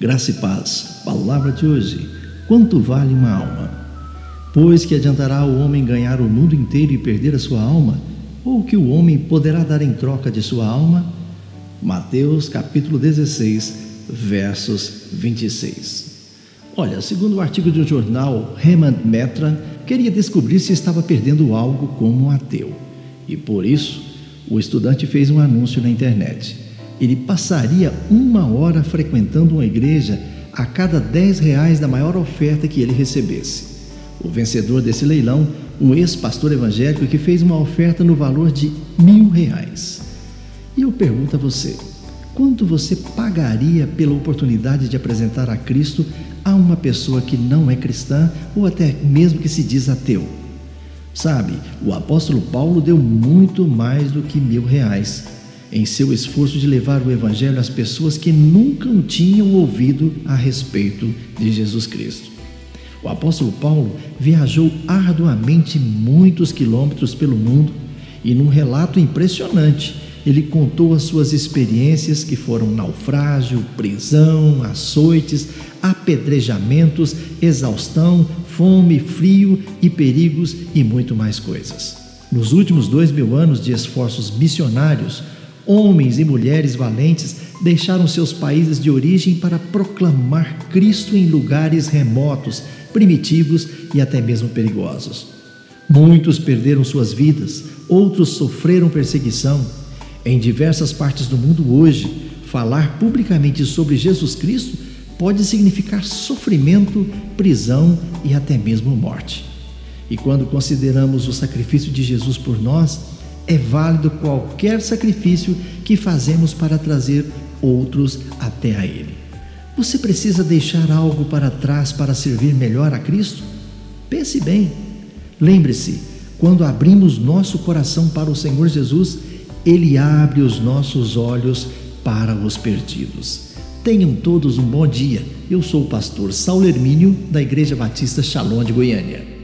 Graça e paz. Palavra de hoje. Quanto vale uma alma? Pois que adiantará o homem ganhar o mundo inteiro e perder a sua alma? Ou que o homem poderá dar em troca de sua alma? Mateus capítulo 16, versos 26. Olha, segundo o artigo do jornal Remand Metra, queria descobrir se estava perdendo algo como um ateu. E por isso, o estudante fez um anúncio na internet ele passaria uma hora frequentando uma igreja a cada 10 reais da maior oferta que ele recebesse. O vencedor desse leilão, um ex-pastor evangélico que fez uma oferta no valor de mil reais. E eu pergunto a você: quanto você pagaria pela oportunidade de apresentar a Cristo a uma pessoa que não é cristã ou até mesmo que se diz ateu? Sabe, o apóstolo Paulo deu muito mais do que mil reais em seu esforço de levar o Evangelho às pessoas que nunca tinham ouvido a respeito de Jesus Cristo. O apóstolo Paulo viajou arduamente muitos quilômetros pelo mundo e, num relato impressionante, ele contou as suas experiências que foram naufrágio, prisão, açoites, apedrejamentos, exaustão, fome, frio e perigos e muito mais coisas. Nos últimos dois mil anos de esforços missionários, Homens e mulheres valentes deixaram seus países de origem para proclamar Cristo em lugares remotos, primitivos e até mesmo perigosos. Muitos perderam suas vidas, outros sofreram perseguição. Em diversas partes do mundo hoje, falar publicamente sobre Jesus Cristo pode significar sofrimento, prisão e até mesmo morte. E quando consideramos o sacrifício de Jesus por nós, é válido qualquer sacrifício que fazemos para trazer outros até a Ele. Você precisa deixar algo para trás para servir melhor a Cristo? Pense bem. Lembre-se, quando abrimos nosso coração para o Senhor Jesus, Ele abre os nossos olhos para os perdidos. Tenham todos um bom dia. Eu sou o pastor Saulo Hermínio, da Igreja Batista Shalom de Goiânia.